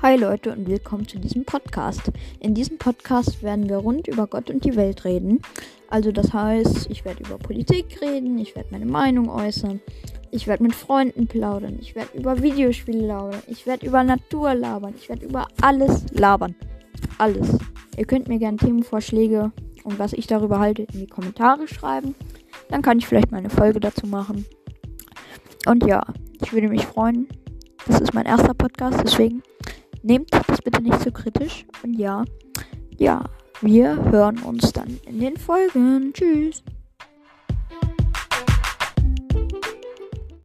Hi Leute und willkommen zu diesem Podcast. In diesem Podcast werden wir rund über Gott und die Welt reden. Also das heißt, ich werde über Politik reden, ich werde meine Meinung äußern, ich werde mit Freunden plaudern, ich werde über Videospiele labern, ich werde über Natur labern, ich werde über alles labern. Alles. Ihr könnt mir gerne Themenvorschläge und was ich darüber halte in die Kommentare schreiben. Dann kann ich vielleicht mal eine Folge dazu machen. Und ja, ich würde mich freuen. Das ist mein erster Podcast, deswegen Nehmt das bitte nicht so kritisch. Und ja, ja, wir hören uns dann in den Folgen. Tschüss.